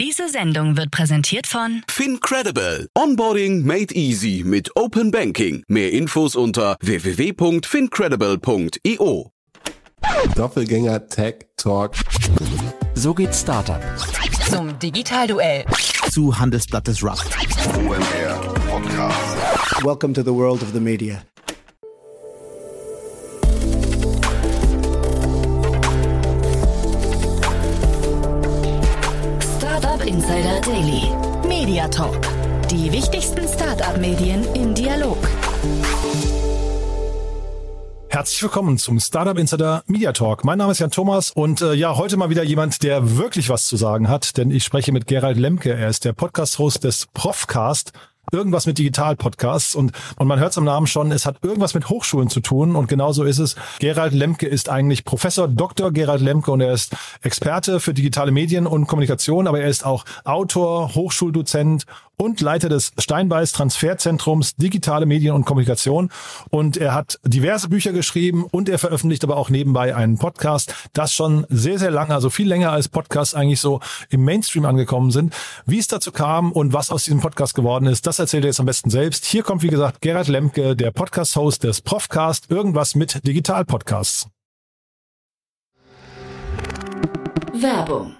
Diese Sendung wird präsentiert von FinCredible. Onboarding made easy mit Open Banking. Mehr Infos unter www.fincredible.io. Doppelgänger Tech Talk. So geht Startup. zum Digitalduell. Zu Handelsblatt des Rust. OMR Podcast. Welcome to the world of the media. Insider Daily. Media Talk. Die wichtigsten Startup-Medien im Dialog. Herzlich willkommen zum Startup Insider Media Talk. Mein Name ist Jan Thomas und äh, ja, heute mal wieder jemand, der wirklich was zu sagen hat, denn ich spreche mit Gerald Lemke. Er ist der Podcast-Host des Profcast, irgendwas mit Digital-Podcasts und, und man hört es am Namen schon, es hat irgendwas mit Hochschulen zu tun und genauso ist es. Gerald Lemke ist eigentlich Professor Dr. Gerald Lemke und er ist Experte für digitale Medien und Kommunikation, aber er ist auch Autor, Hochschuldozent und Leiter des Steinbeis Transferzentrums Digitale Medien und Kommunikation. Und er hat diverse Bücher geschrieben und er veröffentlicht aber auch nebenbei einen Podcast, das schon sehr, sehr lange, also viel länger als Podcasts eigentlich so im Mainstream angekommen sind. Wie es dazu kam und was aus diesem Podcast geworden ist, das erzählt er jetzt am besten selbst. Hier kommt, wie gesagt, Gerhard Lemke, der Podcast-Host des Profcast, irgendwas mit Digital-Podcasts. Werbung.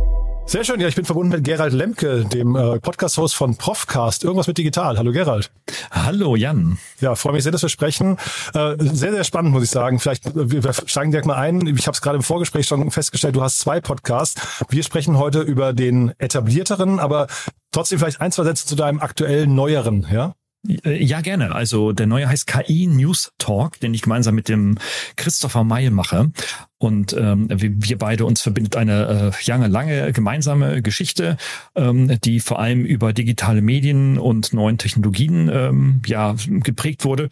Sehr schön, ja, ich bin verbunden mit Gerald Lemke, dem äh, Podcast-Host von Profcast, irgendwas mit digital. Hallo Gerald. Hallo Jan. Ja, freue mich sehr, dass wir sprechen. Äh, sehr, sehr spannend, muss ich sagen. Vielleicht, äh, wir wir steigen direkt mal ein. Ich habe es gerade im Vorgespräch schon festgestellt, du hast zwei Podcasts. Wir sprechen heute über den etablierteren, aber trotzdem vielleicht ein, zwei Sätze zu deinem aktuellen, neueren, ja? Äh, Ja, gerne. Also der neue heißt KI News Talk, den ich gemeinsam mit dem Christopher May mache. Und ähm, wir, beide uns verbindet eine äh, lange, lange gemeinsame Geschichte, ähm, die vor allem über digitale Medien und neuen Technologien ähm, ja geprägt wurde.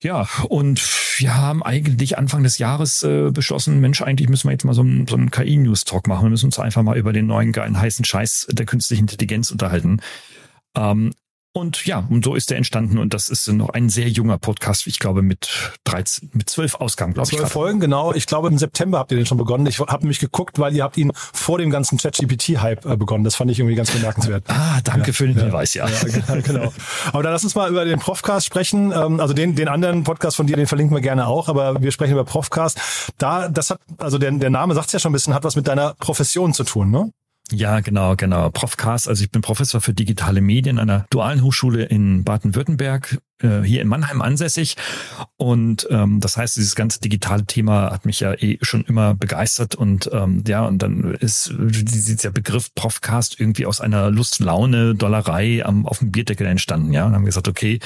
Ja, und wir haben eigentlich Anfang des Jahres äh, beschlossen, Mensch, eigentlich müssen wir jetzt mal so einen, so einen KI-News-Talk machen. Wir müssen uns einfach mal über den neuen geilen heißen Scheiß der künstlichen Intelligenz unterhalten. Ähm, und ja, und so ist der entstanden und das ist noch ein sehr junger Podcast, ich glaube mit 13, mit zwölf Ausgaben, glaube ich. Zwölf. Folgen, genau. Ich glaube, im September habt ihr den schon begonnen. Ich habe nämlich geguckt, weil ihr habt ihn vor dem ganzen ChatGPT-Hype äh, begonnen. Das fand ich irgendwie ganz bemerkenswert. Ah, danke für den Hinweis, ja. Ja, genau. Aber dann lass uns mal über den Profcast sprechen. Ähm, Also den, den anderen Podcast von dir, den verlinken wir gerne auch, aber wir sprechen über Profcast. Da, das hat, also der, der Name sagt ja schon ein bisschen, hat was mit deiner Profession zu tun, ne? Ja, genau, genau. Profcast, also ich bin Professor für digitale Medien an einer dualen Hochschule in Baden-Württemberg, äh, hier in Mannheim ansässig. Und ähm, das heißt, dieses ganze digitale Thema hat mich ja eh schon immer begeistert. Und ähm, ja, und dann ist dieser Begriff Profcast irgendwie aus einer Lust-Laune, Dollerei am, auf dem Bierdeckel entstanden. Ja, und haben gesagt, okay,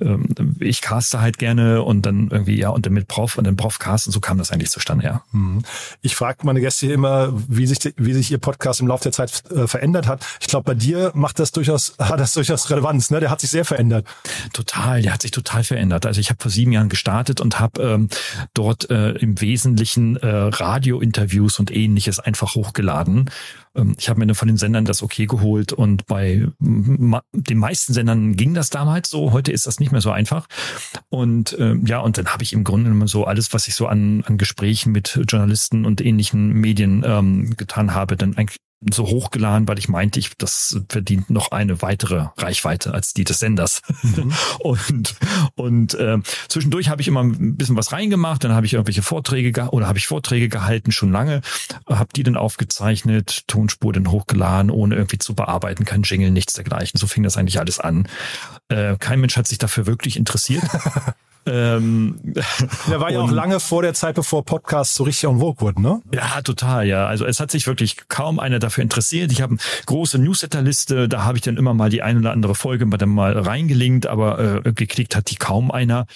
ähm, ich caste halt gerne und dann irgendwie, ja, und dann mit Prof und dann Profcast und so kam das eigentlich zustande, ja. Mhm. Ich frage meine Gäste hier immer, wie sich, wie sich ihr Podcast im Laufe der Zeit äh, verändert hat. Ich glaube, bei dir macht das durchaus, hat das durchaus Relevanz, ne? Der hat sich sehr verändert. Total, der hat sich total verändert. Also ich habe vor sieben Jahren gestartet und habe ähm, dort äh, im Wesentlichen äh, Radiointerviews und ähnliches einfach hochgeladen. Ähm, ich habe mir dann von den Sendern das okay geholt und bei den meisten Sendern ging das damals so. Heute ist das nicht mehr so einfach. Und ähm, ja, und dann habe ich im Grunde genommen so alles, was ich so an, an Gesprächen mit Journalisten und ähnlichen Medien ähm, getan habe, dann eigentlich so hochgeladen, weil ich meinte, ich, das verdient noch eine weitere Reichweite als die des Senders. Mhm. und und äh, zwischendurch habe ich immer ein bisschen was reingemacht, dann habe ich irgendwelche Vorträge oder habe ich Vorträge gehalten, schon lange, habe die dann aufgezeichnet, Tonspur dann hochgeladen, ohne irgendwie zu bearbeiten, kein Jingle, nichts dergleichen. So fing das eigentlich alles an. Äh, kein Mensch hat sich dafür wirklich interessiert. Ähm, der war ja auch lange vor der Zeit, bevor Podcasts so richtig en vogue wurden, ne? Ja, total, ja. Also es hat sich wirklich kaum einer dafür interessiert. Ich habe eine große Newsletterliste, da habe ich dann immer mal die eine oder andere Folge dann mal reingelinkt, aber äh, geklickt hat die kaum einer.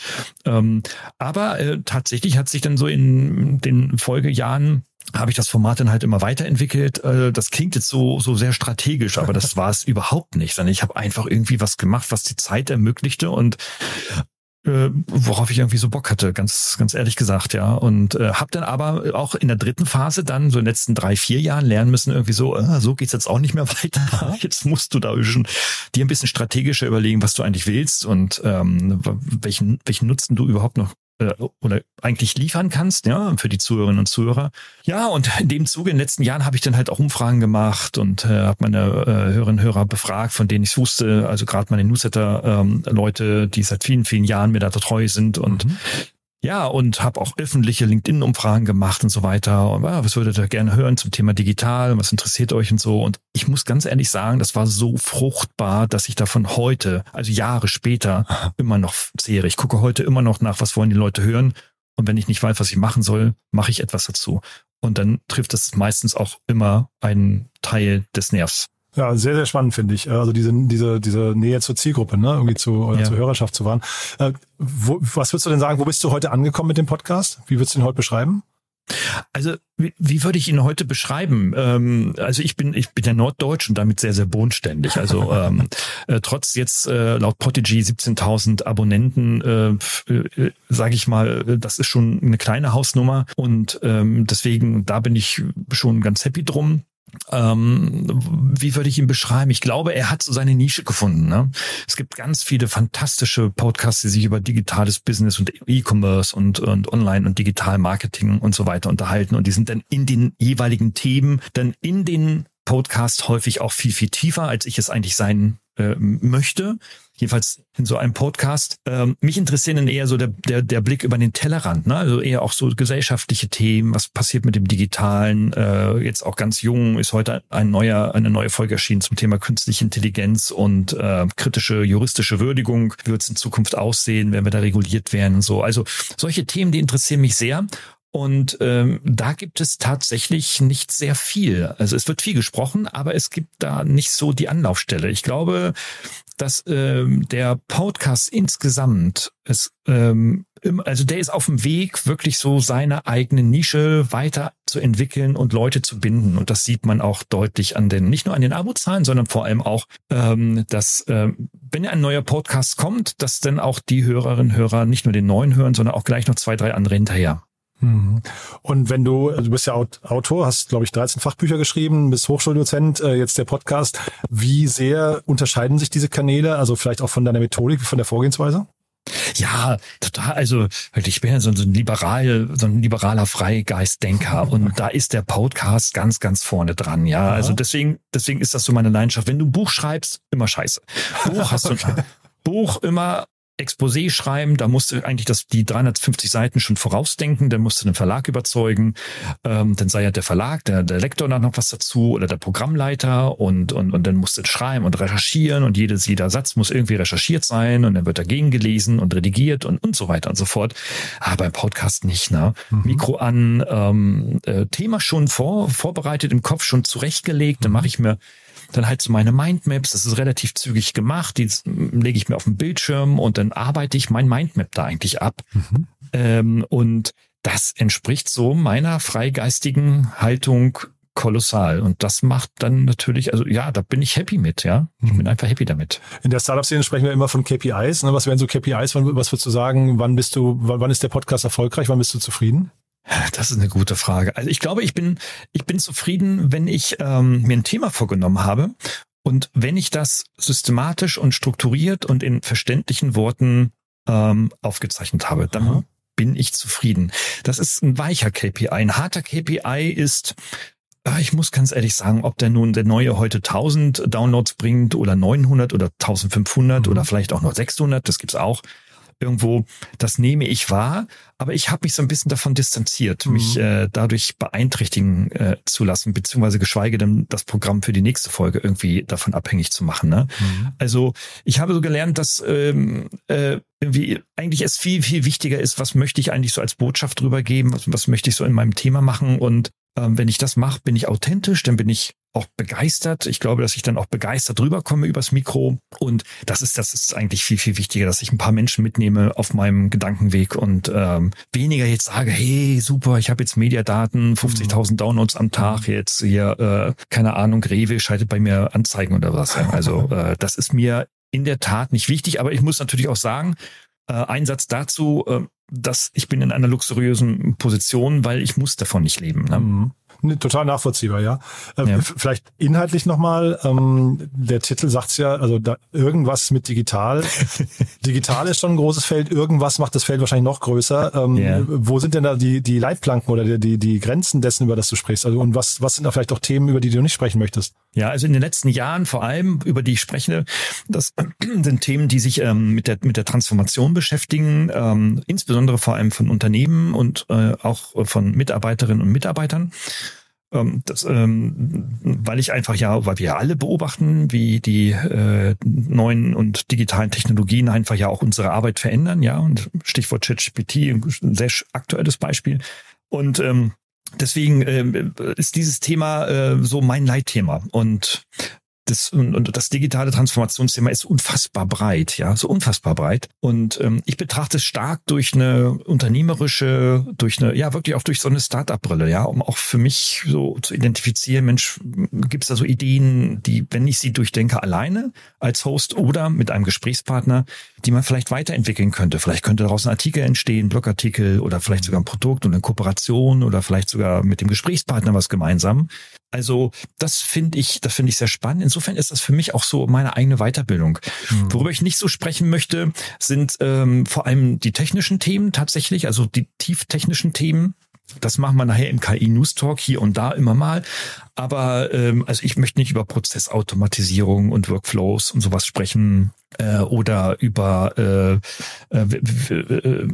Ähm, aber äh, tatsächlich hat sich dann so in den Folgejahren habe ich das Format dann halt immer weiterentwickelt. Äh, das klingt jetzt so so sehr strategisch, aber das war es überhaupt nicht, sondern ich habe einfach irgendwie was gemacht, was die Zeit ermöglichte und äh, worauf ich irgendwie so Bock hatte, ganz ganz ehrlich gesagt, ja. Und äh, habe dann aber auch in der dritten Phase dann so in den letzten drei vier Jahren lernen müssen irgendwie so, äh, so geht's jetzt auch nicht mehr weiter. Jetzt musst du da schon dir ein bisschen strategischer überlegen, was du eigentlich willst und ähm, welchen welchen Nutzen du überhaupt noch äh, oder eigentlich liefern kannst, ja, für die Zuhörerinnen und Zuhörer. Ja, und in dem Zuge in den letzten Jahren habe ich dann halt auch Umfragen gemacht und äh, habe meine äh, Hörerinnen und Hörer befragt, von denen ich wusste, also gerade meine Newsletter-Leute, ähm, die seit vielen, vielen Jahren mir da treu sind und mhm. Ja, und habe auch öffentliche LinkedIn-Umfragen gemacht und so weiter. Und, ja, was würdet ihr gerne hören zum Thema digital? Was interessiert euch und so? Und ich muss ganz ehrlich sagen, das war so fruchtbar, dass ich davon heute, also Jahre später, immer noch zehre. Ich gucke heute immer noch nach, was wollen die Leute hören. Und wenn ich nicht weiß, was ich machen soll, mache ich etwas dazu. Und dann trifft das meistens auch immer einen Teil des Nervs. Ja, sehr, sehr spannend finde ich. Also diese, diese, diese Nähe zur Zielgruppe, ne, irgendwie zu, ja. zur Hörerschaft zu wahren. Äh, wo, was würdest du denn sagen, wo bist du heute angekommen mit dem Podcast? Wie würdest du ihn heute beschreiben? Also wie, wie würde ich ihn heute beschreiben? Ähm, also ich bin ich bin ja Norddeutsch und damit sehr sehr bodenständig. Also ähm, äh, trotz jetzt äh, laut Podigy 17.000 Abonnenten, äh, äh, sage ich mal, das ist schon eine kleine Hausnummer und ähm, deswegen da bin ich schon ganz happy drum ähm, wie würde ich ihn beschreiben? Ich glaube, er hat so seine Nische gefunden. Ne? Es gibt ganz viele fantastische Podcasts, die sich über digitales Business und E-Commerce und, und Online- und Digital-Marketing und so weiter unterhalten. Und die sind dann in den jeweiligen Themen, dann in den Podcast häufig auch viel, viel tiefer, als ich es eigentlich sein äh, möchte jedenfalls in so einem Podcast. Ähm, mich interessieren dann eher so der, der, der Blick über den Tellerrand, ne? also eher auch so gesellschaftliche Themen, was passiert mit dem Digitalen. Äh, jetzt auch ganz jung ist heute ein neuer, eine neue Folge erschienen zum Thema künstliche Intelligenz und äh, kritische juristische Würdigung. Wie wird es in Zukunft aussehen, wenn wir da reguliert werden und so. Also solche Themen, die interessieren mich sehr. Und ähm, da gibt es tatsächlich nicht sehr viel. Also es wird viel gesprochen, aber es gibt da nicht so die Anlaufstelle. Ich glaube, dass ähm, der Podcast insgesamt es ähm, also der ist auf dem Weg, wirklich so seine eigene Nische weiter zu entwickeln und Leute zu binden. Und das sieht man auch deutlich an den, nicht nur an den Abozahlen, sondern vor allem auch, ähm, dass ähm, wenn ein neuer Podcast kommt, dass dann auch die Hörerinnen und Hörer nicht nur den neuen hören, sondern auch gleich noch zwei, drei andere hinterher. Mhm. Und wenn du, also du bist ja Autor, hast, glaube ich, 13 Fachbücher geschrieben, bist Hochschuldozent, äh, jetzt der Podcast. Wie sehr unterscheiden sich diese Kanäle, also vielleicht auch von deiner Methodik, von der Vorgehensweise? Ja, total. Also ich bin ja so, ein liberal, so ein liberaler Freigeistdenker und da ist der Podcast ganz, ganz vorne dran. Ja, also deswegen, deswegen ist das so meine Leidenschaft. Wenn du ein Buch schreibst, immer Scheiße. Buch hast du, Buch immer Exposé schreiben, da musst du eigentlich das, die 350 Seiten schon vorausdenken, dann musst du den Verlag überzeugen, ähm, dann sei ja der Verlag, der, der Lektor dann noch was dazu oder der Programmleiter und, und, und dann musst du schreiben und recherchieren und jedes, jeder Satz muss irgendwie recherchiert sein und dann wird dagegen gelesen und redigiert und, und so weiter und so fort. Aber beim Podcast nicht, ne? Mhm. Mikro an, ähm, äh, Thema schon vor, vorbereitet im Kopf, schon zurechtgelegt, dann mache ich mir dann halt so meine Mindmaps, das ist relativ zügig gemacht, die lege ich mir auf den Bildschirm und dann arbeite ich mein Mindmap da eigentlich ab. Mhm. Ähm, und das entspricht so meiner freigeistigen Haltung kolossal. Und das macht dann natürlich, also ja, da bin ich happy mit, ja. Ich bin mhm. einfach happy damit. In der Startup-Szene sprechen wir immer von KPIs. Ne? Was wären so KPIs? Was würdest du sagen? Wann bist du, wann ist der Podcast erfolgreich? Wann bist du zufrieden? Das ist eine gute Frage. Also ich glaube, ich bin, ich bin zufrieden, wenn ich ähm, mir ein Thema vorgenommen habe und wenn ich das systematisch und strukturiert und in verständlichen Worten ähm, aufgezeichnet habe, dann mhm. bin ich zufrieden. Das ist ein weicher KPI. Ein harter KPI ist, Ah, Ich muss ganz ehrlich sagen, ob der nun der neue heute 1000 Downloads bringt oder 900 oder 1500 Mhm. oder vielleicht auch noch 600, das gibt's auch irgendwo, das nehme ich wahr, aber ich habe mich so ein bisschen davon distanziert, Mhm. mich äh, dadurch beeinträchtigen äh, zu lassen, beziehungsweise geschweige denn das Programm für die nächste Folge irgendwie davon abhängig zu machen. Ne? Mhm. Also ich habe so gelernt, dass ähm, äh, irgendwie eigentlich es viel, viel wichtiger ist, was möchte ich eigentlich so als Botschaft drüber geben, was, was möchte ich so in meinem Thema machen und ähm, wenn ich das mache, bin ich authentisch, dann bin ich auch begeistert. Ich glaube, dass ich dann auch begeistert rüberkomme übers Mikro. Und das ist, das ist eigentlich viel, viel wichtiger, dass ich ein paar Menschen mitnehme auf meinem Gedankenweg und ähm, weniger jetzt sage, hey, super, ich habe jetzt Mediadaten, 50.000 Downloads am Tag, jetzt hier, äh, keine Ahnung, Rewe schaltet bei mir Anzeigen oder was. Also äh, das ist mir in der Tat nicht wichtig, aber ich muss natürlich auch sagen, äh, ein Satz dazu, äh, dass ich bin in einer luxuriösen Position, weil ich muss davon nicht leben. Ne? Mhm. Nee, total nachvollziehbar, ja. Ähm, Ja. Vielleicht inhaltlich nochmal, ähm, der Titel sagt's ja, also da irgendwas mit digital. digital ist schon ein großes Feld, irgendwas macht das Feld wahrscheinlich noch größer. Ähm, Ja. Wo sind denn da die, die Leitplanken oder die, die, die Grenzen dessen, über das du sprichst? Also und was, was sind da vielleicht auch Themen, über die du nicht sprechen möchtest? Ja, also in den letzten Jahren vor allem, über die ich spreche, das sind Themen, die sich ähm, mit, der, mit der Transformation beschäftigen, ähm, insbesondere vor allem von Unternehmen und äh, auch von Mitarbeiterinnen und Mitarbeitern. Ähm, das, ähm, weil ich einfach ja, weil wir alle beobachten, wie die äh, neuen und digitalen Technologien einfach ja auch unsere Arbeit verändern, ja, und Stichwort ChatGPT, ein sehr aktuelles Beispiel. Und ähm, deswegen ähm, ist dieses Thema äh, so mein Leitthema und das, und, und das digitale Transformationsthema ist unfassbar breit, ja, so unfassbar breit. Und ähm, ich betrachte es stark durch eine unternehmerische, durch eine, ja, wirklich auch durch so eine Start-up-Brille, ja, um auch für mich so zu identifizieren, Mensch, gibt es da so Ideen, die, wenn ich sie durchdenke, alleine als Host oder mit einem Gesprächspartner, die man vielleicht weiterentwickeln könnte. Vielleicht könnte daraus ein Artikel entstehen, Blogartikel oder vielleicht sogar ein Produkt und eine Kooperation oder vielleicht sogar mit dem Gesprächspartner was gemeinsam. Also das finde ich, das finde ich sehr spannend. Insofern ist das für mich auch so meine eigene Weiterbildung. Worüber ich nicht so sprechen möchte, sind ähm, vor allem die technischen Themen tatsächlich, also die tieftechnischen Themen. Das machen wir nachher im KI News Talk hier und da immer mal. Aber ähm, also ich möchte nicht über Prozessautomatisierung und Workflows und sowas sprechen äh, oder über äh, äh, äh,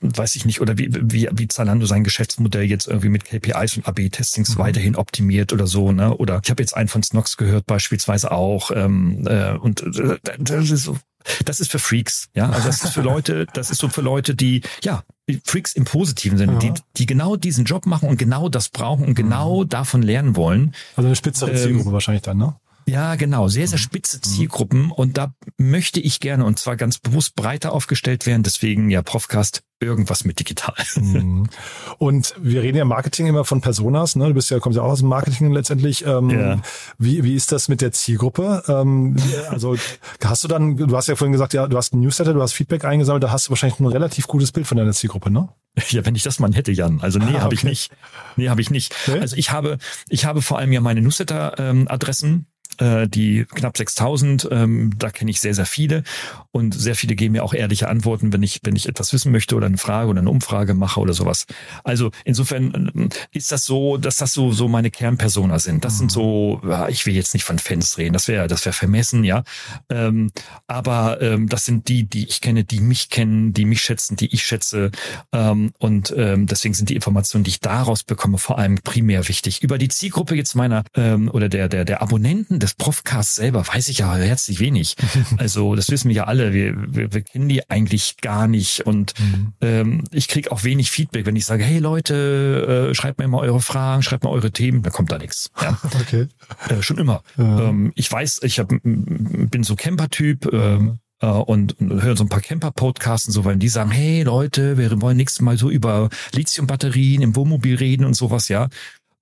weiß ich nicht oder wie, wie wie Zalando sein Geschäftsmodell jetzt irgendwie mit KPIs und AB-Testings weiterhin optimiert oder so ne oder ich habe jetzt einen von Snox gehört beispielsweise auch ähm, äh, und äh, das ist so das ist für Freaks, ja. Also das ist für Leute, das ist so für Leute, die, ja, Freaks im positiven Sinne, die, die genau diesen Job machen und genau das brauchen und genau davon lernen wollen. Also eine spitzere Ähm, Zielgruppe wahrscheinlich dann, ne? Ja, genau, sehr, sehr spitze Zielgruppen und da möchte ich gerne und zwar ganz bewusst breiter aufgestellt werden. Deswegen ja Profcast irgendwas mit digital. Mhm. Und wir reden ja im Marketing immer von Personas, ne? Du bist ja, kommst ja auch aus dem Marketing letztendlich. Ähm, Ja. wie, wie ist das mit der Zielgruppe? Ähm, also hast du dann, du hast ja vorhin gesagt, ja, du hast ein Newsletter, du hast Feedback eingesammelt, da hast du wahrscheinlich ein relativ gutes Bild von deiner Zielgruppe, ne? Ja, wenn ich das mal hätte, Jan. Also nee, Ah, habe ich okay. nicht. Nee, habe ich nicht. Nee? Also ich habe, ich habe vor allem ja meine Newsletter-Adressen, äh, die knapp 6000. Ähm, da kenne ich sehr, sehr viele und sehr viele geben mir auch ehrliche Antworten, wenn ich, wenn ich etwas wissen möchte oder eine Frage oder eine Umfrage mache oder sowas. Also insofern ähm, ist das so, dass das so, so meine Kernpersona sind. Das sind so, ja, ich will jetzt nicht von Fans reden, das wäre, das wäre vermessen, ja. Ähm, aber ähm, das sind die, die ich kenne, die mich kennen, die mich schätzen, die ich schätze. Ähm, und ähm, deswegen sind die Informationen, die ich daraus bekomme, vor allem primär wichtig. Über die Zielgruppe jetzt meiner ähm, oder der, der, der Abonnenten des Profcasts selber weiß ich ja herzlich wenig. Also das wissen wir ja alle. Wir, wir, wir kennen die eigentlich gar nicht. Und ähm, ich kriege auch wenig Feedback, wenn ich sage, hey Leute, äh, schreibt mir mal eure Fragen, schreibt mal eure Themen, dann kommt da nichts. Ja. Okay. Äh, schon immer. Ähm, ich weiß, ich hab, bin so Camper-Typ ähm, äh, und, und höre so ein paar Camper-Podcasts und so, weil die sagen, hey Leute, wir wollen nächstes Mal so über Lithium-Batterien im Wohnmobil reden und sowas, ja.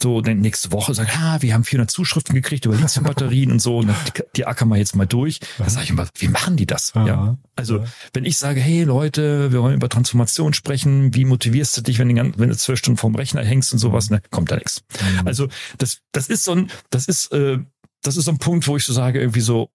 So, dann nächste Woche sagen, ah, wir haben 400 Zuschriften gekriegt über Lithium-Batterien und so, und die, die ackern wir jetzt mal durch. Da sage ich immer, wie machen die das? Ja. Ja. Also, wenn ich sage, hey Leute, wir wollen über Transformation sprechen, wie motivierst du dich, wenn, du den wenn du zwölf Stunden vorm Rechner hängst und sowas, ne, kommt da nichts. Also, das, das ist so ein, das ist, äh, das ist so ein Punkt, wo ich so sage, irgendwie so,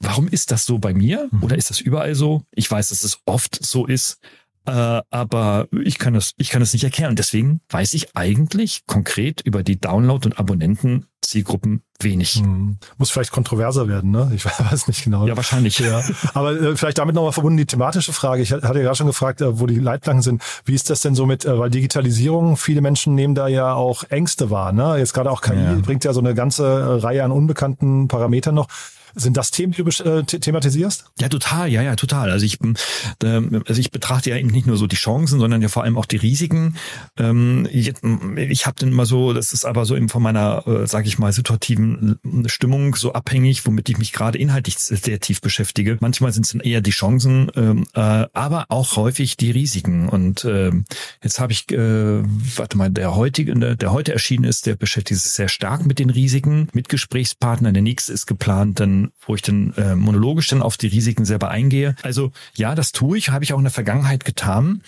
warum ist das so bei mir? Oder ist das überall so? Ich weiß, dass es oft so ist. Äh, aber ich kann das, ich kann das nicht erkennen. Und deswegen weiß ich eigentlich konkret über die Download- und Abonnenten-Zielgruppen wenig. Hm. Muss vielleicht kontroverser werden, ne? Ich weiß nicht genau. Ja, wahrscheinlich. Ja. Aber äh, vielleicht damit nochmal verbunden die thematische Frage. Ich hatte ja gerade schon gefragt, äh, wo die Leitplanken sind. Wie ist das denn so mit, äh, weil Digitalisierung, viele Menschen nehmen da ja auch Ängste wahr, ne? Jetzt gerade auch KI Ja. bringt ja so eine ganze äh, Reihe an unbekannten Parametern noch. Sind das Themen, die du äh, the- thematisierst? Ja, total, ja, ja, total. Also ich, ähm, also ich betrachte ja eben nicht nur so die Chancen, sondern ja vor allem auch die Risiken. Ähm, jetzt, ich habe dann immer so, das ist aber so eben von meiner, äh, sage ich mal, situativen Stimmung so abhängig, womit ich mich gerade inhaltlich sehr tief beschäftige. Manchmal sind es dann eher die Chancen, ähm, äh, aber auch häufig die Risiken. Und ähm, jetzt habe ich, äh, warte mal, der heutige, der, der heute erschienen ist, der beschäftigt sich sehr stark mit den Risiken, mit Gesprächspartnern. Der nächste ist geplant, dann, wo ich dann äh, monologisch dann auf die Risiken selber eingehe. Also ja, das tue ich, habe ich auch in der Vergangenheit getan.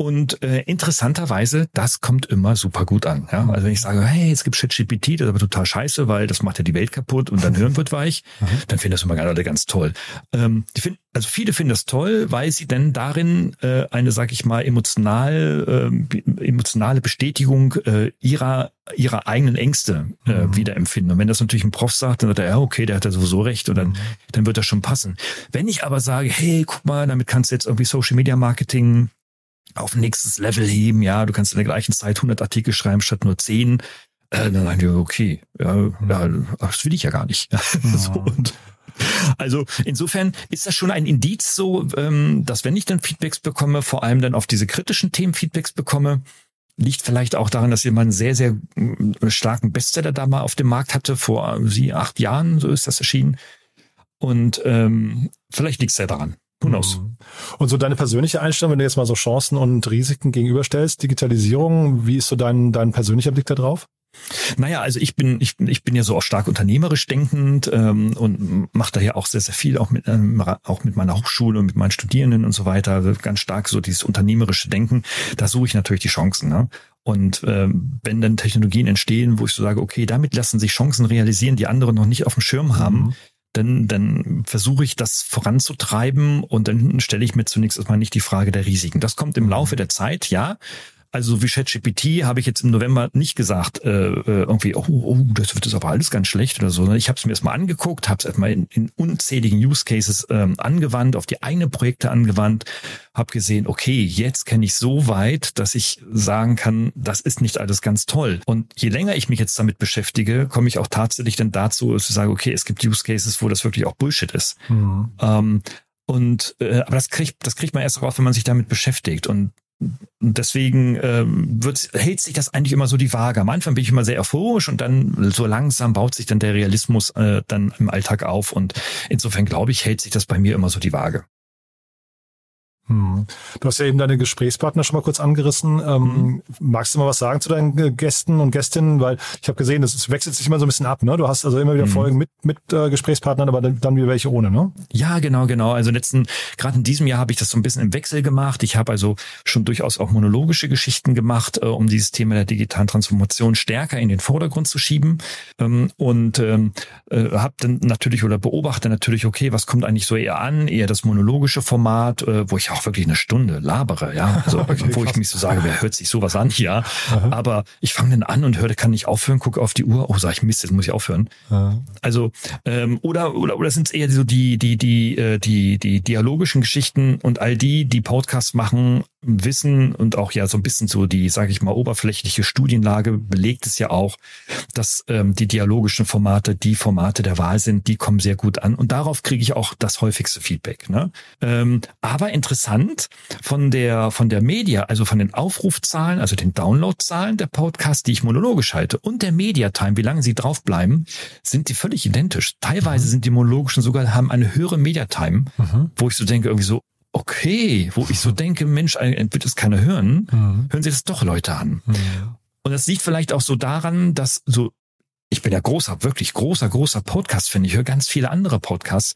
Und äh, interessanterweise, das kommt immer super gut an. Ja? Also wenn ich sage, hey, es gibt ChatGPT, das ist aber total scheiße, weil das macht ja die Welt kaputt und dein Hirn wird weich, dann finden das immer alle ganz toll. Ähm, die finden, also viele finden das toll, weil sie denn darin äh, eine, sag ich mal, emotional, äh, emotionale Bestätigung äh, ihrer ihrer eigenen Ängste äh, wiederempfinden. Und wenn das natürlich ein Prof sagt, dann sagt er, ja, okay, der hat ja sowieso recht und dann, dann wird das schon passen. Wenn ich aber sage, hey, guck mal, damit kannst du jetzt irgendwie Social Media Marketing auf nächstes Level heben, ja, du kannst in der gleichen Zeit 100 Artikel schreiben statt nur 10, äh, dann sagen die, okay, ja, ja, das will ich ja gar nicht. so, und also insofern ist das schon ein Indiz so, ähm, dass wenn ich dann Feedbacks bekomme, vor allem dann auf diese kritischen Themen Feedbacks bekomme, liegt vielleicht auch daran, dass jemand einen sehr, sehr äh, starken Bestseller da mal auf dem Markt hatte, vor äh, sie acht Jahren, so ist das erschienen. Und ähm, vielleicht liegt es ja daran. Who knows? Und so deine persönliche Einstellung, wenn du jetzt mal so Chancen und Risiken gegenüberstellst, Digitalisierung, wie ist so dein, dein persönlicher Blick da drauf? Naja, also ich bin, ich, ich bin ja so auch stark unternehmerisch denkend ähm, und mache daher auch sehr, sehr viel, auch mit, ähm, auch mit meiner Hochschule und mit meinen Studierenden und so weiter. Also ganz stark so dieses unternehmerische Denken. Da suche ich natürlich die Chancen. Ne? Und ähm, wenn dann Technologien entstehen, wo ich so sage, okay, damit lassen sich Chancen realisieren, die andere noch nicht auf dem Schirm haben, dann, dann versuche ich das voranzutreiben und dann stelle ich mir zunächst erstmal nicht die Frage der Risiken. Das kommt im Laufe der Zeit, ja. Also wie ChatGPT habe ich jetzt im November nicht gesagt, äh, äh, irgendwie, oh, oh, das wird das aber alles ganz schlecht oder so. Ich habe es mir erstmal angeguckt, habe es erstmal in, in unzähligen Use Cases ähm, angewandt, auf die eigenen Projekte angewandt, habe gesehen, okay, jetzt kenne ich so weit, dass ich sagen kann, das ist nicht alles ganz toll. Und je länger ich mich jetzt damit beschäftige, komme ich auch tatsächlich dann dazu, zu sagen, okay, es gibt Use Cases, wo das wirklich auch Bullshit ist. Ähm, und äh, aber das kriegt, das kriegt man erst raus, wenn man sich damit beschäftigt. Und deswegen ähm, wird, hält sich das eigentlich immer so die Waage. Am Anfang bin ich immer sehr euphorisch und dann so langsam baut sich dann der Realismus äh, dann im Alltag auf. Und insofern glaube ich, hält sich das bei mir immer so die Waage. Hm. Du hast ja eben deine Gesprächspartner schon mal kurz angerissen. Ähm, Mhm. Magst du mal was sagen zu deinen Gästen und Gästinnen? Weil ich habe gesehen, das es wechselt sich immer so ein bisschen ab. Ne? Du hast also immer wieder Mhm. Folgen mit, mit äh, Gesprächspartnern, aber dann, dann wieder welche ohne. Ne? Ja, genau, genau. Also letzten, gerade in diesem Jahr habe ich das so ein bisschen im Wechsel gemacht. Ich habe also schon durchaus auch monologische Geschichten gemacht, äh, um dieses Thema der digitalen Transformation stärker in den Vordergrund zu schieben. Ähm, und ähm, äh, habe dann natürlich oder beobachte natürlich, okay, was kommt eigentlich so eher an? Eher das monologische Format, äh, wo ich auch wirklich eine Stunde labere, ja. Also Okay, wo ich mich so sage, wer hört sich sowas an? Ja. Aber ich fange dann an und höre, kann nicht aufhören, gucke auf die Uhr, oh, sag ich Mist, jetzt muss ich aufhören. Also ähm, oder oder oder sind es eher so die die die äh, die die dialogischen Geschichten und all die, die Podcasts machen, wissen und auch ja so ein bisschen so die, sage ich mal, oberflächliche Studienlage belegt es ja auch, dass ähm, die dialogischen Formate die Formate der Wahl sind, die kommen sehr gut an und darauf kriege ich auch das häufigste Feedback. Ne? Ähm, aber interessant von der von der Media, also von den Aufrufzahlen, also den Downloadzahlen der Podcasts, die ich monologisch halte und der Mediatime, wie lange sie draufbleiben, sind die völlig identisch. Teilweise sind die monologischen sogar haben eine höhere Mediatime, wo ich so denke irgendwie so okay, wo ich so denke, Mensch, wird es keiner hören, hören sich das doch Leute an. Und das liegt vielleicht auch so daran, dass so, ich bin ja großer, wirklich großer, großer Podcast-Fan. Ich höre ganz viele andere Podcasts,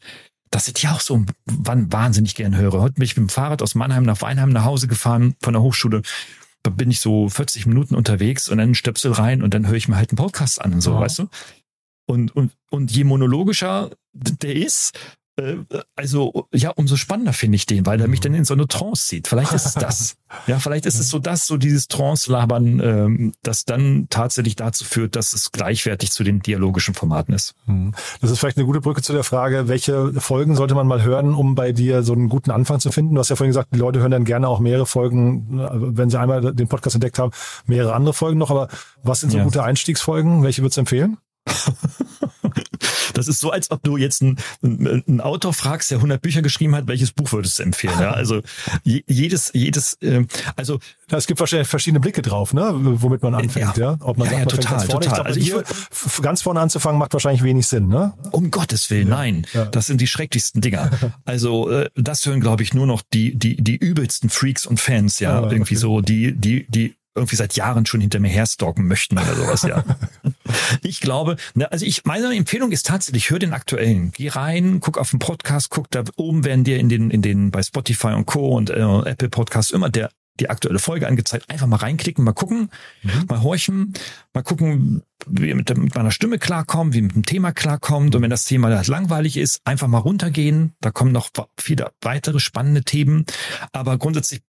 dass ich die auch so wann wahnsinnig gern höre. Heute bin ich mit dem Fahrrad aus Mannheim nach Weinheim nach Hause gefahren von der Hochschule. Da bin ich so 40 Minuten unterwegs und dann Stöpsel rein und dann höre ich mir halt einen Podcast an und so, Ja. weißt du? Und, und, und je monologischer der ist, also ja, umso spannender finde ich den, weil er mich dann in so eine Trance zieht. Vielleicht ist es das. ja, vielleicht ist es so das, so dieses Trance-Labern, ähm, das dann tatsächlich dazu führt, dass es gleichwertig zu den dialogischen Formaten ist. Mhm. Das ist vielleicht eine gute Brücke zu der Frage, welche Folgen sollte man mal hören, um bei dir so einen guten Anfang zu finden? Du hast ja vorhin gesagt, die Leute hören dann gerne auch mehrere Folgen, äh, wenn sie einmal den Podcast entdeckt haben, mehrere andere Folgen noch. Aber was sind so ja. gute Einstiegsfolgen? Welche würdest du empfehlen? Das ist so, als ob du jetzt einen, einen Autor fragst, der 100 Bücher geschrieben hat, welches Buch würdest du empfehlen? Ja, also jedes, jedes, äh, also es gibt wahrscheinlich verschiedene Blicke drauf, ne, womit man anfängt, ja. ja? Ob man ja, sagt, ja, man total, total. Glaub, also hier ganz vorne anzufangen macht wahrscheinlich wenig Sinn, ne? Um Gottes Willen, nein. Das sind die schrecklichsten Dinger. Also äh, das hören, glaube ich, nur noch die die die übelsten Freaks und Fans, ja, ah, irgendwie okay. so die die die irgendwie seit Jahren schon hinter mir herstalken möchten oder sowas, ja. ich glaube, ne, also ich, meine Empfehlung ist tatsächlich, hör den aktuellen. Geh rein, guck auf den Podcast, guck da oben werden dir in den, in den, bei Spotify und Co. und äh, Apple Podcasts immer der, die aktuelle Folge angezeigt. Einfach mal reinklicken, mal gucken, mhm. mal horchen, mal gucken, wie ihr mit, mit meiner Stimme klarkommt, wie mit dem Thema klarkommt. Und wenn das Thema halt langweilig ist, einfach mal runtergehen. Da kommen noch viele weitere spannende Themen. Aber grundsätzlich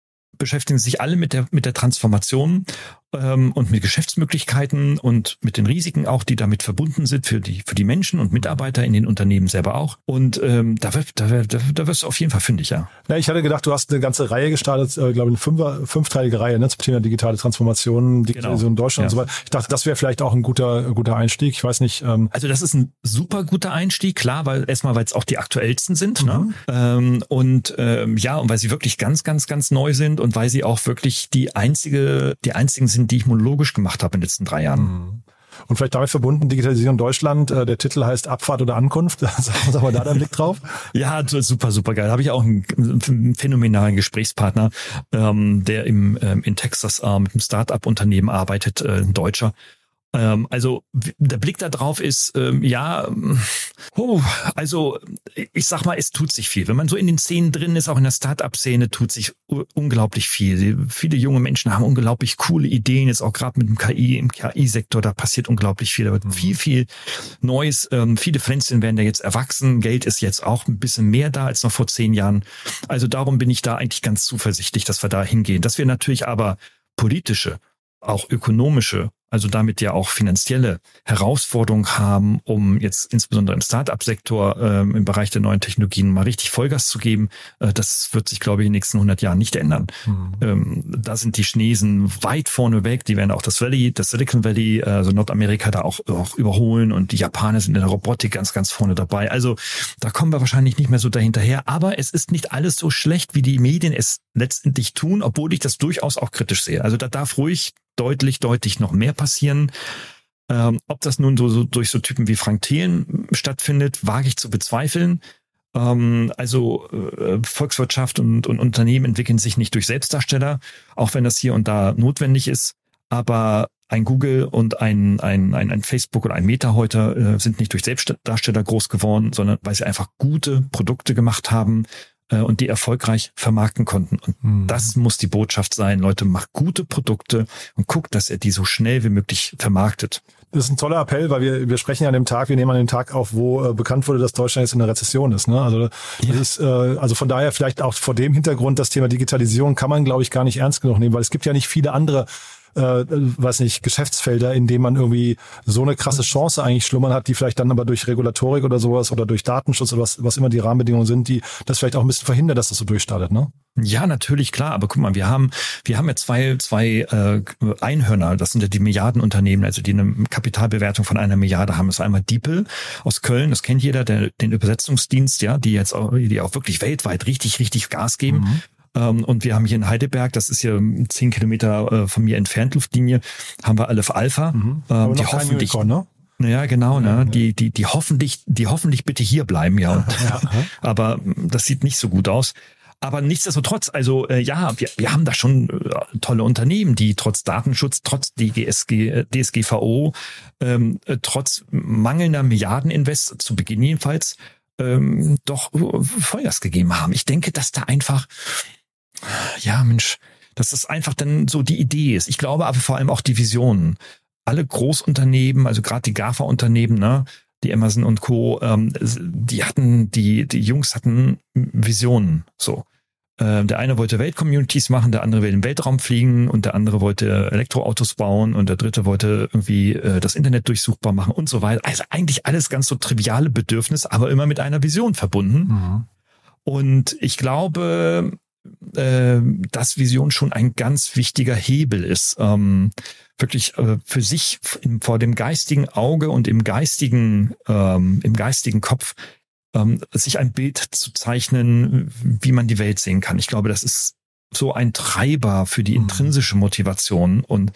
beschäftigen sich alle mit der, mit der Transformation ähm, und mit Geschäftsmöglichkeiten und mit den Risiken auch, die damit verbunden sind für die, für die Menschen und Mitarbeiter in den Unternehmen selber auch. Und ähm, da, wird, da, da, da wirst du auf jeden Fall fündig, ja. ja. Ich hatte gedacht, du hast eine ganze Reihe gestartet, äh, glaube ich, eine fünfer, fünfteilige Reihe ne, zum Thema digitale Transformation, Digitalisierung genau. in Deutschland ja. und so weiter. Ich dachte, das wäre vielleicht auch ein guter, guter Einstieg. Ich weiß nicht. Ähm also das ist ein super guter Einstieg, klar, weil erstmal, weil es auch die aktuellsten sind. Ne? Mhm. Ne? Ähm, und ähm, ja, und weil sie wirklich ganz, ganz, ganz neu sind und weil sie auch wirklich die einzige, die einzigen sind, die ich monologisch gemacht habe in den letzten drei Jahren. Mhm. Und vielleicht damit verbunden, Digitalisierung Deutschland, äh, der Titel heißt Abfahrt oder Ankunft. Sag mal da deinen Blick drauf. Ja, super, super geil. Da habe ich auch einen, einen phänomenalen Gesprächspartner, ähm, der im, ähm, in Texas äh, mit einem Start-up-Unternehmen arbeitet, äh, ein Deutscher. Ähm, also der Blick da drauf ist, ähm, ja, oh, also ich sag mal, es tut sich viel. Wenn man so in den Szenen drin ist, auch in der Start-up-Szene, tut sich unglaublich viel. Viele junge Menschen haben unglaublich coole Ideen, jetzt auch gerade mit dem KI, im KI-Sektor, da passiert unglaublich viel. Da wird mhm. viel, viel Neues. Ähm, viele Pflänzchen werden ja jetzt erwachsen. Geld ist jetzt auch ein bisschen mehr da als noch vor zehn Jahren. Also darum bin ich da eigentlich ganz zuversichtlich, dass wir da hingehen. Dass wir natürlich aber politische, auch ökonomische also damit ja auch finanzielle Herausforderungen haben, um jetzt insbesondere im Start-up-Sektor ähm, im Bereich der neuen Technologien mal richtig Vollgas zu geben. Äh, das wird sich, glaube ich, in den nächsten 100 Jahren nicht ändern. Mhm. Ähm, da sind die Chinesen weit vorne weg. Die werden auch das Valley, das Silicon Valley, also Nordamerika da auch, auch überholen und die Japaner sind in der Robotik ganz, ganz vorne dabei. Also da kommen wir wahrscheinlich nicht mehr so dahinterher. Aber es ist nicht alles so schlecht, wie die Medien es letztendlich tun, obwohl ich das durchaus auch kritisch sehe. Also da darf ruhig deutlich, deutlich noch mehr passieren. Ähm, ob das nun so, so durch so Typen wie Frank Thelen stattfindet, wage ich zu bezweifeln. Ähm, also äh, Volkswirtschaft und, und Unternehmen entwickeln sich nicht durch Selbstdarsteller, auch wenn das hier und da notwendig ist. Aber ein Google und ein, ein, ein, ein Facebook oder ein Meta heute äh, sind nicht durch Selbstdarsteller groß geworden, sondern weil sie einfach gute Produkte gemacht haben, und die erfolgreich vermarkten konnten. Und mhm. das muss die Botschaft sein. Leute, macht gute Produkte und guckt, dass er die so schnell wie möglich vermarktet. Das ist ein toller Appell, weil wir, wir sprechen ja an dem Tag, wir nehmen an dem Tag auf, wo äh, bekannt wurde, dass Deutschland jetzt in der Rezession ist. Ne? Also das ja. ist, äh, also von daher vielleicht auch vor dem Hintergrund, das Thema Digitalisierung kann man, glaube ich, gar nicht ernst genug nehmen, weil es gibt ja nicht viele andere äh, weiß nicht, Geschäftsfelder, in denen man irgendwie so eine krasse Chance eigentlich schlummern hat, die vielleicht dann aber durch Regulatorik oder sowas oder durch Datenschutz oder was, was immer die Rahmenbedingungen sind, die das vielleicht auch ein bisschen verhindert, dass das so durchstartet, ne? Ja, natürlich, klar. Aber guck mal, wir haben, wir haben ja zwei, zwei äh, Einhörner, das sind ja die Milliardenunternehmen, also die eine Kapitalbewertung von einer Milliarde haben. Das ist einmal Diepel aus Köln, das kennt jeder, der, den Übersetzungsdienst, ja, die jetzt auch, die auch wirklich weltweit richtig, richtig Gas geben. Mhm. Ähm, und wir haben hier in Heidelberg, das ist hier zehn Kilometer äh, von mir entfernt, Luftlinie, haben wir Aleph Alpha. Mhm. Ähm, die hoffentlich, ne? Ja, genau, ne? Ja, die, die, die hoffentlich, die hoffentlich bitte hier bleiben, ja. Ja. aber das sieht nicht so gut aus. Aber nichtsdestotrotz, also äh, ja, wir, wir haben da schon äh, tolle Unternehmen, die trotz Datenschutz, trotz DGSG, äh, DSGVO, ähm, äh, trotz mangelnder Milliardeninvest, zu Beginn jedenfalls, ähm, doch äh, Vollgas gegeben haben. Ich denke, dass da einfach ja, Mensch, dass das einfach dann so die Idee ist. Ich glaube aber vor allem auch die Visionen. Alle Großunternehmen, also gerade die GAFA-Unternehmen, ne, die Amazon und Co., ähm, die hatten, die, die Jungs hatten Visionen, so. Äh, der eine wollte Weltcommunities machen, der andere will den Weltraum fliegen und der andere wollte Elektroautos bauen und der dritte wollte irgendwie äh, das Internet durchsuchbar machen und so weiter. Also eigentlich alles ganz so triviale Bedürfnisse, aber immer mit einer Vision verbunden. Mhm. Und ich glaube, äh, dass Vision schon ein ganz wichtiger Hebel ist. Ähm, wirklich äh, für sich im, vor dem geistigen Auge und im geistigen, ähm, im geistigen Kopf ähm, sich ein Bild zu zeichnen, wie man die Welt sehen kann. Ich glaube, das ist so ein Treiber für die Mhm. intrinsische Motivation und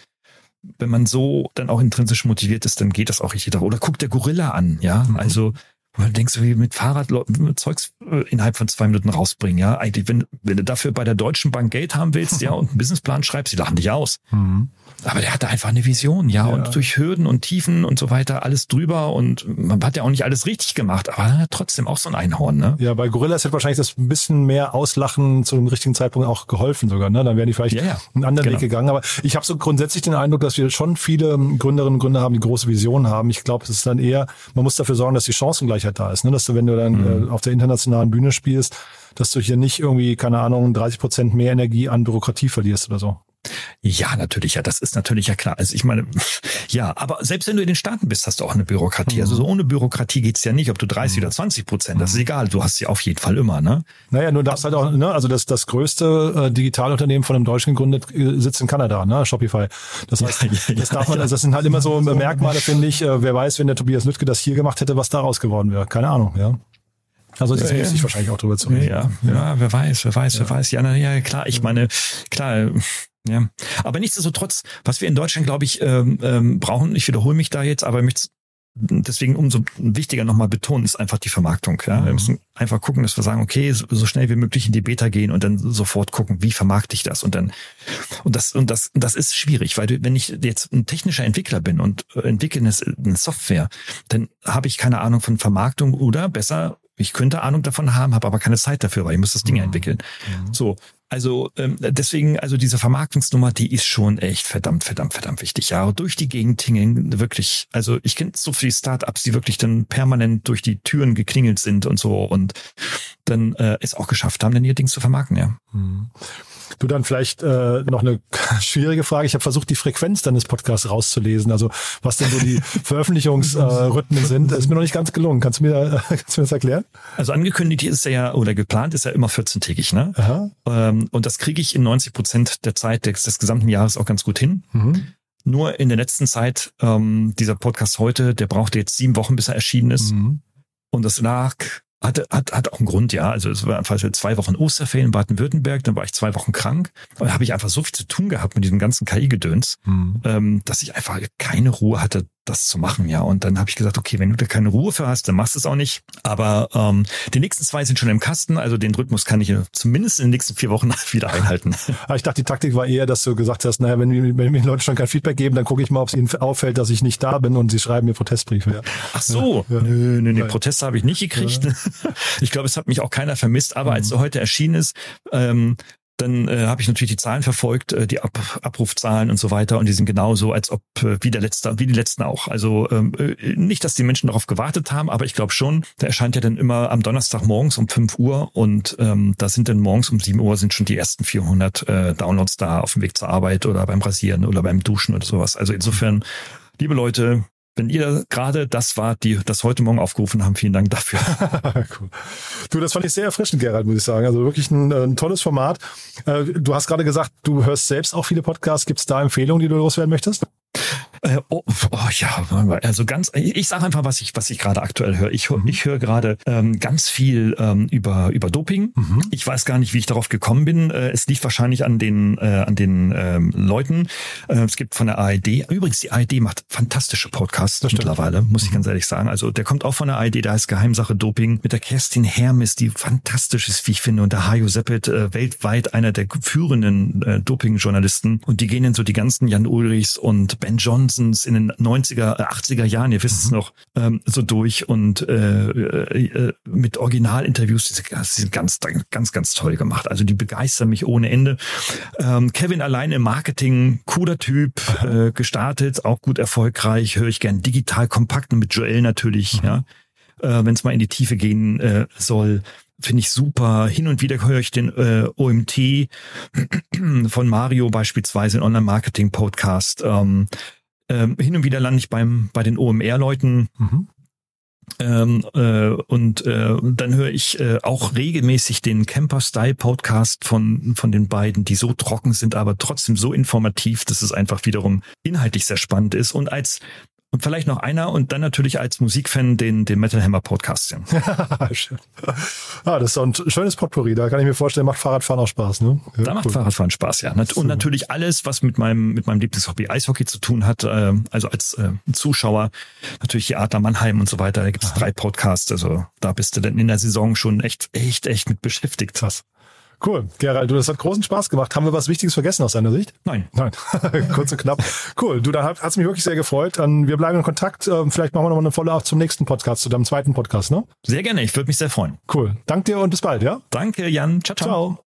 wenn man so dann auch intrinsisch motiviert ist, dann geht das auch richtig. Oder guckt der Gorilla an, ja. Mhm. Also wo du denkst, wie mit Fahrrad Zeugs äh, innerhalb von zwei Minuten rausbringen, ja. Eigentlich, wenn, wenn du dafür bei der Deutschen Bank Geld haben willst, ja, und einen Businessplan schreibst, die lachen dich aus. Mhm. Aber der hatte einfach eine Vision, ja, Ja. und durch Hürden und Tiefen und so weiter alles drüber und man hat ja auch nicht alles richtig gemacht, aber er trotzdem auch so ein Einhorn, ne? Ja, bei Gorillas hätte wahrscheinlich das ein bisschen mehr Auslachen zu dem richtigen Zeitpunkt auch geholfen sogar. Ne? Dann wären die vielleicht Ja, ja. einen anderen Genau. Weg gegangen. Aber ich habe so grundsätzlich den Eindruck, dass wir schon viele Gründerinnen und Gründer haben, die große Visionen haben. Ich glaube, es ist dann eher, man muss dafür sorgen, dass die Chancengleichheit da ist. Ne? Dass du, wenn du dann Mhm. äh, auf der internationalen Bühne spielst, dass du hier nicht irgendwie, keine Ahnung, 30 Prozent mehr Energie an Bürokratie verlierst oder so. Ja, natürlich, ja, das ist natürlich ja klar. Also ich meine, ja, aber selbst wenn du in den Staaten bist, hast du auch eine Bürokratie. Also so ohne Bürokratie geht's ja nicht, ob du 30 oder 20 Prozent, das ist egal, du hast sie auf jeden Fall immer, ne? Naja, nur das halt auch, ne, also das, das größte äh, Digitalunternehmen von einem Deutschen gegründet äh, sitzt in Kanada, ne, Shopify. Das heißt, Ja, ja, das darf man, also das sind halt immer so Merkmale, finde ich. Äh, wer weiß, wenn der Tobias Lüttke das hier gemacht hätte, was daraus geworden wäre. Keine Ahnung, ja. Also das Ja, ja, ja. sich wahrscheinlich auch drüber zu Ja, reden. ja, ja, wer weiß, wer weiß, wer weiß. Ja, na, ja, klar, ich meine, klar, ja. Aber nichtsdestotrotz, was wir in Deutschland, glaube ich, ähm, ähm, brauchen, ich wiederhole mich da jetzt, aber ich möchte deswegen umso wichtiger nochmal betonen, ist einfach die Vermarktung. Ja? Wir müssen einfach gucken, dass wir sagen, okay, so, schnell wie möglich in die Beta gehen und dann sofort gucken, wie vermarkte ich das und dann und das und das das ist schwierig, weil du, wenn ich jetzt ein technischer Entwickler bin und entwickle eine Software, dann habe ich keine Ahnung von Vermarktung oder besser ich könnte Ahnung davon haben, habe aber keine Zeit dafür, weil ich muss das Ding entwickeln. So, also ähm, deswegen, also diese Vermarktungsnummer, die ist schon echt verdammt, verdammt, verdammt wichtig. Ja, durch die Gegend tingeln, wirklich. Also ich kenne so viele Startups, die wirklich dann permanent durch die Türen geklingelt sind und so und dann äh, es auch geschafft haben, dann ihr Ding zu vermarkten. Ja. Du dann vielleicht äh, noch eine schwierige Frage. Ich habe versucht, die Frequenz deines Podcasts rauszulesen. Also was denn so die Veröffentlichungsrhythmen sind. Das ist mir noch nicht ganz gelungen. Kannst du mir, äh, kannst du mir das erklären? Also angekündigt ist er ja oder geplant ist er immer 14-tägig, ne? Aha. Ähm, und das kriege ich in 90 Prozent der Zeit des, des gesamten Jahres auch ganz gut hin. Mhm. Nur in der letzten Zeit, ähm, dieser Podcast heute, der brauchte jetzt sieben Wochen, bis er erschienen ist. Mhm. Und das lag, hatte, hat, hat auch einen Grund, ja. Also es war einfach zwei Wochen Osterferien in Baden-Württemberg, dann war ich zwei Wochen krank. Und habe ich einfach so viel zu tun gehabt mit diesem ganzen KI-Gedöns, Mhm. ähm, dass ich einfach keine Ruhe hatte, das zu machen, ja. Und dann habe ich gesagt, okay, wenn du da keine Ruhe für hast, dann machst du es auch nicht. Aber ähm, die nächsten zwei sind schon im Kasten, also den Rhythmus kann ich zumindest in den nächsten vier Wochen wieder einhalten. Aber ich dachte, die Taktik war eher, dass du gesagt hast, naja, wenn, wenn mir Leute schon kein Feedback geben, dann gucke ich mal, ob es ihnen auffällt, dass ich nicht da bin und sie schreiben mir Protestbriefe. Ja. Ach so, Ja, ja. nö, nö, nö, Ja. Proteste habe ich nicht gekriegt. Ich glaube, es hat mich auch keiner vermisst, aber Mhm. als er heute erschienen ist, ähm, dann äh, habe ich natürlich die Zahlen verfolgt, äh, die Ab Abrufzahlen und so weiter, und die sind genauso, als ob äh, wie der letzte, wie die letzten auch. Also ähm, äh, nicht, dass die Menschen darauf gewartet haben, aber ich glaube schon. Der erscheint ja dann immer am Donnerstag morgens um 5 Uhr und ähm, da sind dann morgens um 7 Uhr sind schon die ersten 400 äh, Downloads da auf dem Weg zur Arbeit oder beim Rasieren oder beim Duschen oder sowas. Also insofern, liebe Leute, wenn ihr gerade das war, die das heute Morgen aufgerufen haben, vielen Dank dafür. cool. Du, das fand ich sehr erfrischend, Gerald, muss ich sagen. Also wirklich ein, ein tolles Format. Äh, Du hast gerade gesagt, du hörst selbst auch viele Podcasts. Gibt es da Empfehlungen, die du loswerden möchtest? Äh, oh, oh ja, also ganz, ich sage einfach, was ich, was ich gerade aktuell höre. Ich, hör- ich höre gerade ähm, ganz viel ähm, über über Doping. Ich weiß gar nicht, wie ich darauf gekommen bin. Äh, es liegt wahrscheinlich an den äh, an den ähm, Leuten. Äh, es gibt von der ARD. Übrigens, die ARD macht fantastische Podcasts mittlerweile, muss ich ganz ehrlich sagen. Also der kommt auch von der ARD. Da heißt Geheimsache Doping mit der Kerstin Hermes, die fantastisch ist, wie ich finde, und der Hajo Seppelt, äh, weltweit einer der führenden äh, Doping-Journalisten. Und die gehen in so die ganzen Jan Ulrichs und Ben Johns Johnsons in den 90er, äh, 80er Jahren, ihr wisst es noch, ähm, so durch und äh, äh, mit Originalinterviews, die sind ganz, ganz, ganz toll gemacht. Also die begeistern mich ohne Ende. Ähm, Kevin allein im Marketing, cooler Typ, äh, gestartet, auch gut erfolgreich, höre ich gern digital kompakt mit Joel natürlich, ja. Äh, Wenn es mal in die Tiefe gehen äh, soll, finde ich super. Hin und wieder höre ich den äh, OMT von Mario beispielsweise, in Online-Marketing-Podcast. Ähm, ähm, hin und wieder lande ich beim bei den OMR-Leuten. Mhm. Ähm, äh, und äh, dann höre ich äh, auch regelmäßig den Camper Style Podcast von von den beiden, die so trocken sind, aber trotzdem so informativ, dass es einfach wiederum inhaltlich sehr spannend ist. Und als und vielleicht noch einer und dann natürlich als Musikfan den, den Metal Hammer Podcast. Schön. Ah, das ist so ein schönes Potpourri. Da kann ich mir vorstellen, macht Fahrradfahren auch Spaß, ne? Ja, da macht cool. Fahrradfahren Spaß, ja. Und natürlich alles, was mit meinem, mit meinem Lieblingshobby Eishockey zu tun hat. Äh, also als äh, Zuschauer natürlich die Adler Mannheim und so weiter. Da gibt's drei Podcasts. Also da bist du dann in der Saison schon echt, echt, echt mit beschäftigt. Krass. Cool. Gerald, du, das hat großen Spaß gemacht. Haben wir was Wichtiges vergessen aus deiner Sicht? Nein. Nein. Kurz und knapp. Cool. Du, da hat es mich wirklich sehr gefreut. Wir bleiben in Kontakt. Ähm, vielleicht machen wir nochmal eine Follow-up zum nächsten Podcast, zu deinem zweiten Podcast, ne? Sehr gerne. Ich würde mich sehr freuen. Cool. Dank dir und bis bald, ja? Danke, Jan. Ciao, ciao. ciao.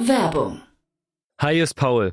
Werbung. Hi, ist Paul.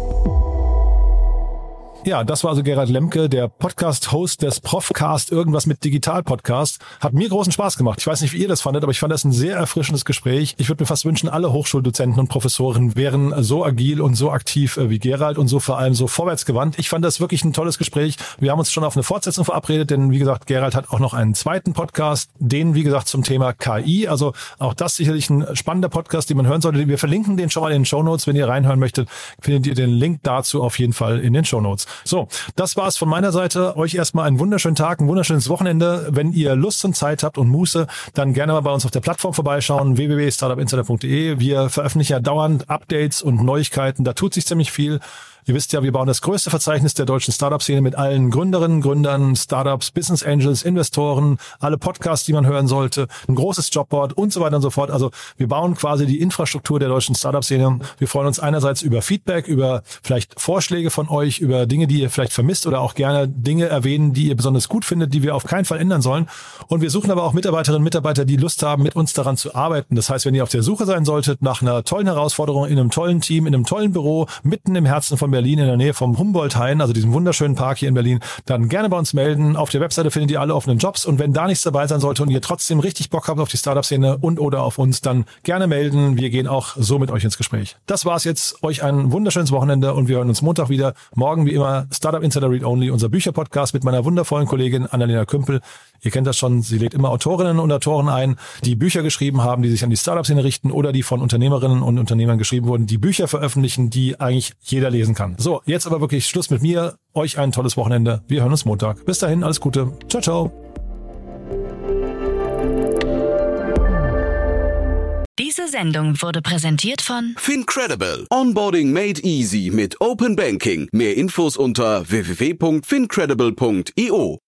Ja, das war also Gerhard Lemke, der Podcast-Host des Profcast, irgendwas mit Digital-Podcast. Hat mir großen Spaß gemacht. Ich weiß nicht, wie ihr das fandet, aber ich fand das ein sehr erfrischendes Gespräch. Ich würde mir fast wünschen, alle Hochschuldozenten und Professoren wären so agil und so aktiv äh, wie Gerald und so vor allem so vorwärtsgewandt. Ich fand das wirklich ein tolles Gespräch. Wir haben uns schon auf eine Fortsetzung verabredet, denn wie gesagt, Gerald hat auch noch einen zweiten Podcast, den, wie gesagt, zum Thema KI. Also auch das sicherlich ein spannender Podcast, den man hören sollte. Wir verlinken den schon mal in den Show Notes. Wenn ihr reinhören möchtet, findet ihr den Link dazu auf jeden Fall in den Show Notes. So, das war's von meiner Seite. Euch erstmal einen wunderschönen Tag, ein wunderschönes Wochenende. Wenn ihr Lust und Zeit habt und Muße, dann gerne mal bei uns auf der Plattform vorbeischauen, www.startupinsider.de. Wir veröffentlichen ja dauernd Updates und Neuigkeiten. Da tut sich ziemlich viel. Ihr wisst ja, wir bauen das größte Verzeichnis der deutschen Startup-Szene mit allen Gründerinnen, Gründern, Startups, Business Angels, Investoren, alle Podcasts, die man hören sollte, ein großes Jobboard und so weiter und so fort. Also wir bauen quasi die Infrastruktur der deutschen Startup-Szene. Wir freuen uns einerseits über Feedback, über vielleicht Vorschläge von euch, über Dinge, die ihr vielleicht vermisst oder auch gerne Dinge erwähnen, die ihr besonders gut findet, die wir auf keinen Fall ändern sollen. Und wir suchen aber auch Mitarbeiterinnen und Mitarbeiter, die Lust haben, mit uns daran zu arbeiten. Das heißt, wenn ihr auf der Suche sein solltet nach einer tollen Herausforderung in einem tollen Team, in einem tollen Büro, mitten im Herzen von Berlin in der Nähe vom Humboldt-Hain, also diesem wunderschönen Park hier in Berlin, dann gerne bei uns melden. Auf der Webseite findet ihr alle offenen Jobs und wenn da nichts dabei sein sollte und ihr trotzdem richtig Bock habt auf die Startup-Szene und oder auf uns, dann gerne melden. Wir gehen auch so mit euch ins Gespräch. Das war's jetzt. Euch ein wunderschönes Wochenende und wir hören uns Montag wieder. Morgen wie immer Startup Insider Read Only, unser Bücherpodcast mit meiner wundervollen Kollegin Annalena Kümpel. Ihr kennt das schon, sie lädt immer Autorinnen und Autoren ein, die Bücher geschrieben haben, die sich an die Startup-Szene richten oder die von Unternehmerinnen und Unternehmern geschrieben wurden, die Bücher veröffentlichen, die eigentlich jeder lesen kann. So, jetzt aber wirklich Schluss mit mir. Euch ein tolles Wochenende. Wir hören uns Montag. Bis dahin, alles Gute. Ciao, ciao. Diese Sendung wurde präsentiert von Fincredible. Onboarding made easy mit Open Banking. Mehr Infos unter www.fincredible.io.